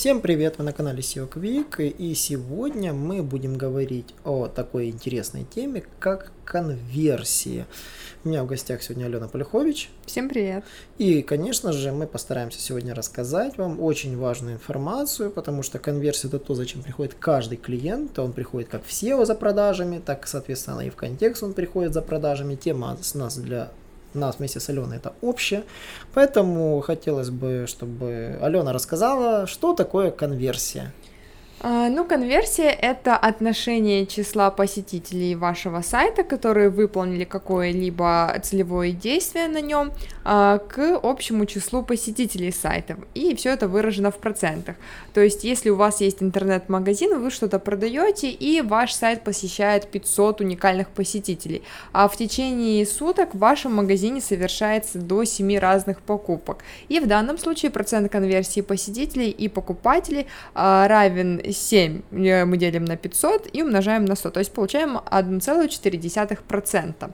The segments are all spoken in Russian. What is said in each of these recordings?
Всем привет, вы на канале SEO Quick, и сегодня мы будем говорить о такой интересной теме, как конверсия. У меня в гостях сегодня Алена Полюхович. Всем привет. И, конечно же, мы постараемся сегодня рассказать вам очень важную информацию, потому что конверсия это то, зачем приходит каждый клиент. Он приходит как в SEO за продажами, так, соответственно, и в контекст он приходит за продажами. Тема с нас для нас вместе с Аленой это общее. Поэтому хотелось бы, чтобы Алена рассказала, что такое конверсия. А, ну, конверсия — это отношение числа посетителей вашего сайта, которые выполнили какое-либо целевое действие на нем, а, к общему числу посетителей сайтов. И все это выражено в процентах. То есть, если у вас есть интернет-магазин, вы что-то продаете, и ваш сайт посещает 500 уникальных посетителей, а в течение суток в вашем магазине совершается до 7 разных покупок. И в данном случае процент конверсии посетителей и покупателей а, равен 7 э, мы делим на 500 и умножаем на 100, то есть получаем 1,4%. Угу.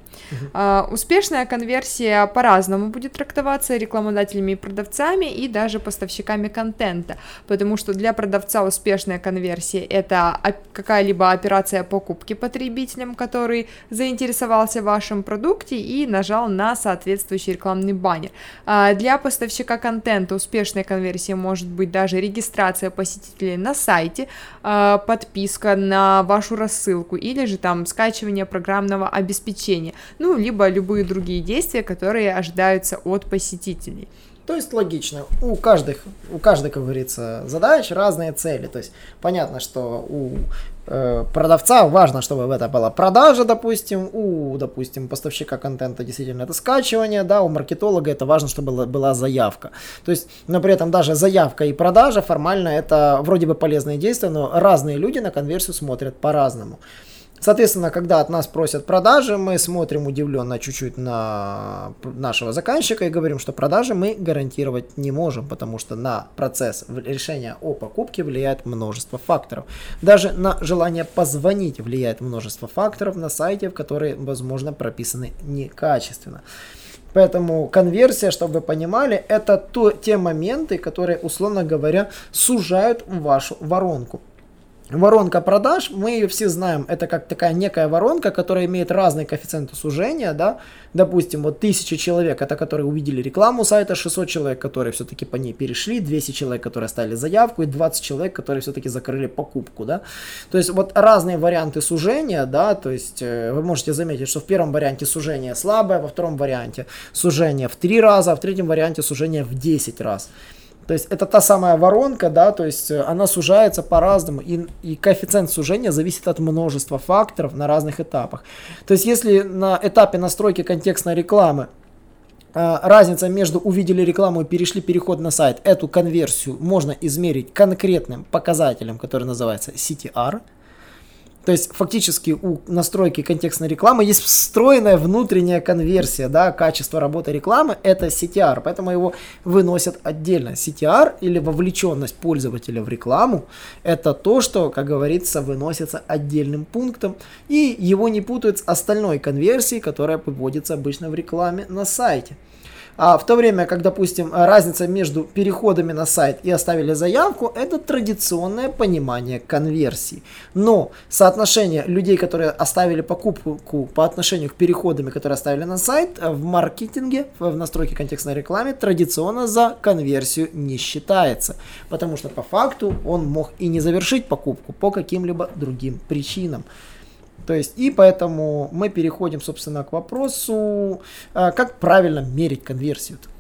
А, успешная конверсия по-разному будет трактоваться рекламодателями и продавцами, и даже поставщиками контента, потому что для продавца успешная конверсия это какая-либо операция покупки потребителем, который заинтересовался в вашем продукте и нажал на соответствующий рекламный баннер. А, для поставщика контента успешная конверсия может быть даже регистрация посетителей на сайте, э, подписка на вашу рассылку или же там скачивание программного обеспечения, ну, либо любые другие действия, которые ожидаются от посетителей. То есть логично. У каждых, у каждой, как говорится, задач разные цели. То есть понятно, что у э, продавца важно, чтобы это была продажа, допустим, у, допустим, поставщика контента действительно это скачивание, да, у маркетолога это важно, чтобы была, была заявка. То есть, но при этом даже заявка и продажа формально это вроде бы полезные действия, но разные люди на конверсию смотрят по-разному. Соответственно, когда от нас просят продажи, мы смотрим удивленно чуть-чуть на нашего заказчика и говорим, что продажи мы гарантировать не можем, потому что на процесс решения о покупке влияет множество факторов. Даже на желание позвонить влияет множество факторов на сайте, в которые, возможно, прописаны некачественно. Поэтому конверсия, чтобы вы понимали, это то, те моменты, которые, условно говоря, сужают вашу воронку. Воронка продаж, мы ее все знаем, это как такая некая воронка, которая имеет разные коэффициенты сужения, да, допустим, вот 1000 человек, это которые увидели рекламу сайта, 600 человек, которые все-таки по ней перешли, 200 человек, которые оставили заявку, и 20 человек, которые все-таки закрыли покупку, да, то есть вот разные варианты сужения, да, то есть э, вы можете заметить, что в первом варианте сужение слабое, во втором варианте сужение в 3 раза, а в третьем варианте сужение в 10 раз. То есть это та самая воронка, да, то есть э, она сужается по-разному, и, и коэффициент сужения зависит от множества факторов на разных этапах. То есть если на этапе настройки контекстной рекламы э, разница между увидели рекламу и перешли переход на сайт, эту конверсию можно измерить конкретным показателем, который называется CTR – то есть фактически у настройки контекстной рекламы есть встроенная внутренняя конверсия, да, качество работы рекламы это CTR, поэтому его выносят отдельно. CTR или вовлеченность пользователя в рекламу это то, что, как говорится, выносится отдельным пунктом и его не путают с остальной конверсией, которая выводится обычно в рекламе на сайте. А в то время, как, допустим, разница между переходами на сайт и оставили заявку, это традиционное понимание конверсии. Но соотношение людей, которые оставили покупку по отношению к переходам, которые оставили на сайт, в маркетинге, в настройке контекстной рекламы традиционно за конверсию не считается. Потому что по факту он мог и не завершить покупку по каким-либо другим причинам. То есть, и поэтому мы переходим, собственно, к вопросу, а, как правильно мерить конверсию. -то.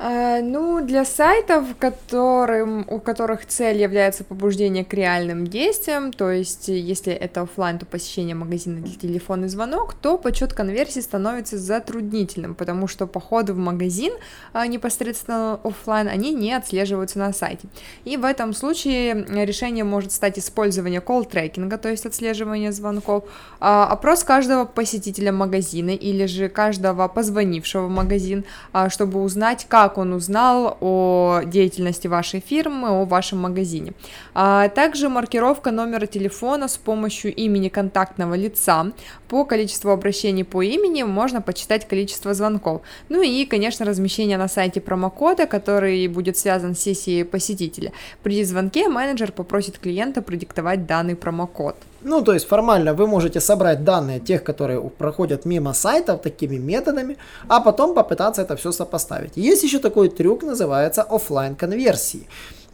А, ну, для сайтов, которым, у которых цель является побуждение к реальным действиям, то есть если это офлайн, то посещение магазина или телефонный звонок, то подсчет конверсии становится затруднительным, потому что походы в магазин а, непосредственно офлайн, они не отслеживаются на сайте. И в этом случае решение может стать использование колл-трекинга, то есть отслеживание звонков, а, опрос каждого посетителя магазина или же каждого позвонившего в магазин, чтобы узнать, как как он узнал о деятельности вашей фирмы, о вашем магазине. А также маркировка номера телефона с помощью имени контактного лица. По количеству обращений по имени можно почитать количество звонков. Ну и, конечно, размещение на сайте промокода, который будет связан с сессией посетителя. При звонке менеджер попросит клиента продиктовать данный промокод. Ну, то есть формально вы можете собрать данные тех, которые проходят мимо сайтов такими методами, а потом попытаться это все сопоставить. Есть еще такой трюк, называется офлайн конверсии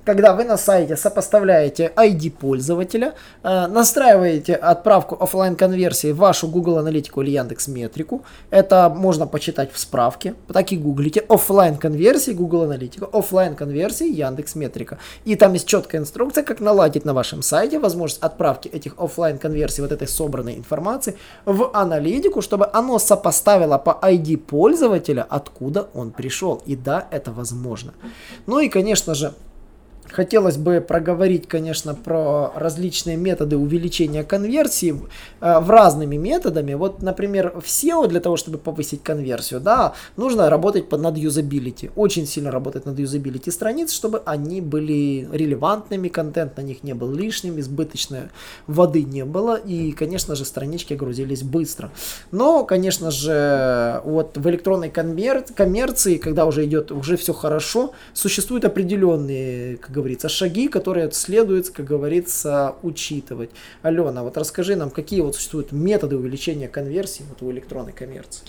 когда вы на сайте сопоставляете ID пользователя, э, настраиваете отправку офлайн конверсии в вашу Google Аналитику или Яндекс Метрику. Это можно почитать в справке. Так и гуглите офлайн конверсии Google Аналитика, офлайн конверсии Яндекс Метрика. И там есть четкая инструкция, как наладить на вашем сайте возможность отправки этих офлайн конверсий, вот этой собранной информации в аналитику, чтобы оно сопоставило по ID пользователя, откуда он пришел. И да, это возможно. Ну и, конечно же, Хотелось бы проговорить, конечно, про различные методы увеличения конверсии э, в разными методами. Вот, например, в SEO для того, чтобы повысить конверсию, да, нужно работать над юзабилити. Очень сильно работать над юзабилити страниц, чтобы они были релевантными, контент на них не был лишним, избыточной воды не было, и, конечно же, странички грузились быстро. Но, конечно же, вот в электронной коммерции, когда уже идет, уже все хорошо, существуют определенные, говорится, шаги, которые следует, как говорится, учитывать. Алена, вот расскажи нам, какие вот существуют методы увеличения конверсии вот у электронной коммерции.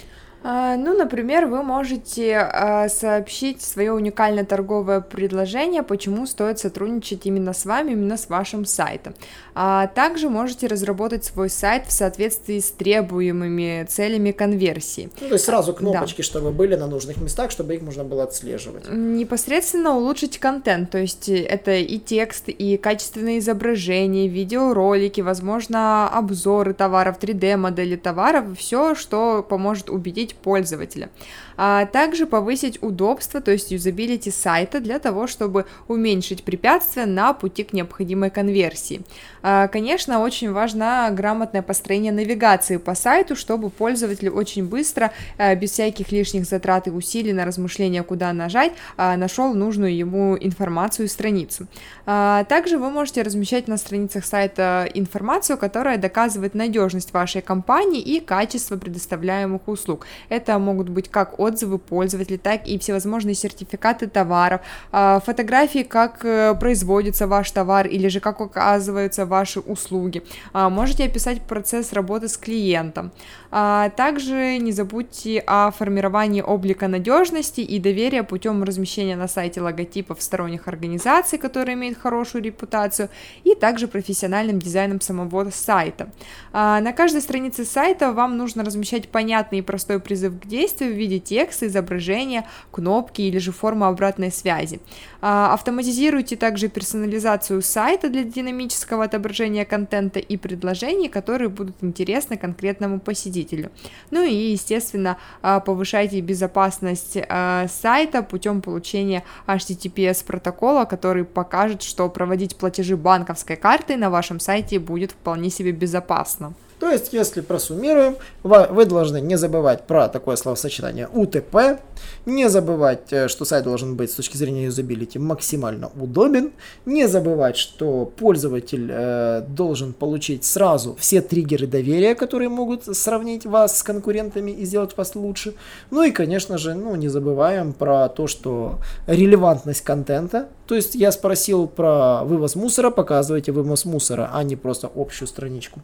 А, ну, например, вы можете а, сообщить свое уникальное торговое предложение, почему стоит сотрудничать именно с вами, именно с вашим сайтом. А также можете разработать свой сайт в соответствии с требуемыми целями конверсии. Ну, то есть сразу кнопочки, да. чтобы были на нужных местах, чтобы их можно было отслеживать. Непосредственно улучшить контент, то есть это и текст, и качественные изображения, видеоролики, возможно, обзоры товаров, 3D-модели товаров, все, что поможет убедить пользователя а также повысить удобство, то есть юзабилити сайта для того, чтобы уменьшить препятствия на пути к необходимой конверсии. А, конечно, очень важно грамотное построение навигации по сайту, чтобы пользователь очень быстро, а, без всяких лишних затрат и усилий на размышления, куда нажать, а, нашел нужную ему информацию и страницу. Также вы можете размещать на страницах сайта информацию, которая доказывает надежность вашей компании и качество предоставляемых услуг. Это могут быть как отзывы пользователей, так и всевозможные сертификаты товаров, а, фотографии, как э, производится ваш товар или же как оказываются ваши услуги. А, можете описать процесс работы с клиентом. А, также не забудьте о формировании облика надежности и доверия путем размещения на сайте логотипов сторонних организаций, которые имеют хорошую репутацию, и также профессиональным дизайном самого сайта. На каждой странице сайта вам нужно размещать понятный и простой призыв к действию в виде текста, изображения, кнопки или же формы обратной связи. А, автоматизируйте также персонализацию сайта для динамического отображения контента и предложений, которые будут интересны конкретному посетителю. Ну и, естественно, а, повышайте безопасность а, сайта путем получения HTTPS протокола, который покажет, что проводить платежи банковской картой на вашем сайте будет вполне себе безопасно. То есть, если просуммируем, вы должны не забывать про такое словосочетание УТП, не забывать, э, что сайт должен быть с точки зрения юзабилити максимально удобен, не забывать, что пользователь э, должен получить сразу все триггеры доверия, которые могут сравнить вас с конкурентами и сделать вас лучше. Ну и, конечно же, ну, не забываем про то, что релевантность контента, то есть я спросил про вывоз мусора, показывайте вывоз мусора, а не просто общую страничку.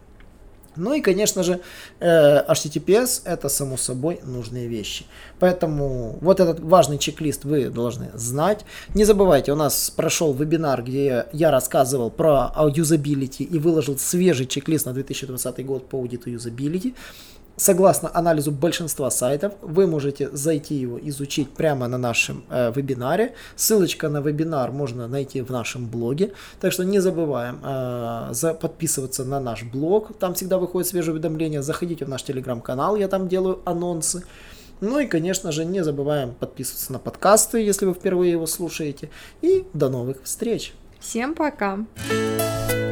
Ну и, конечно же, э, HTTPS это само собой нужные вещи. Поэтому вот этот важный чек-лист вы должны знать. Не забывайте, у нас прошел вебинар, где я рассказывал про юзабилити и выложил свежий чек-лист на 2020 год по аудиту юзабилити. Согласно анализу большинства сайтов, вы можете зайти его изучить прямо на нашем э, вебинаре. Ссылочка на вебинар можно найти в нашем блоге. Так что не забываем э, за, подписываться на наш блог. Там всегда выходят свежие уведомления. Заходите в наш телеграм-канал, я там делаю анонсы. Ну и, конечно же, не забываем подписываться на подкасты, если вы впервые его слушаете. И до новых встреч! Всем пока!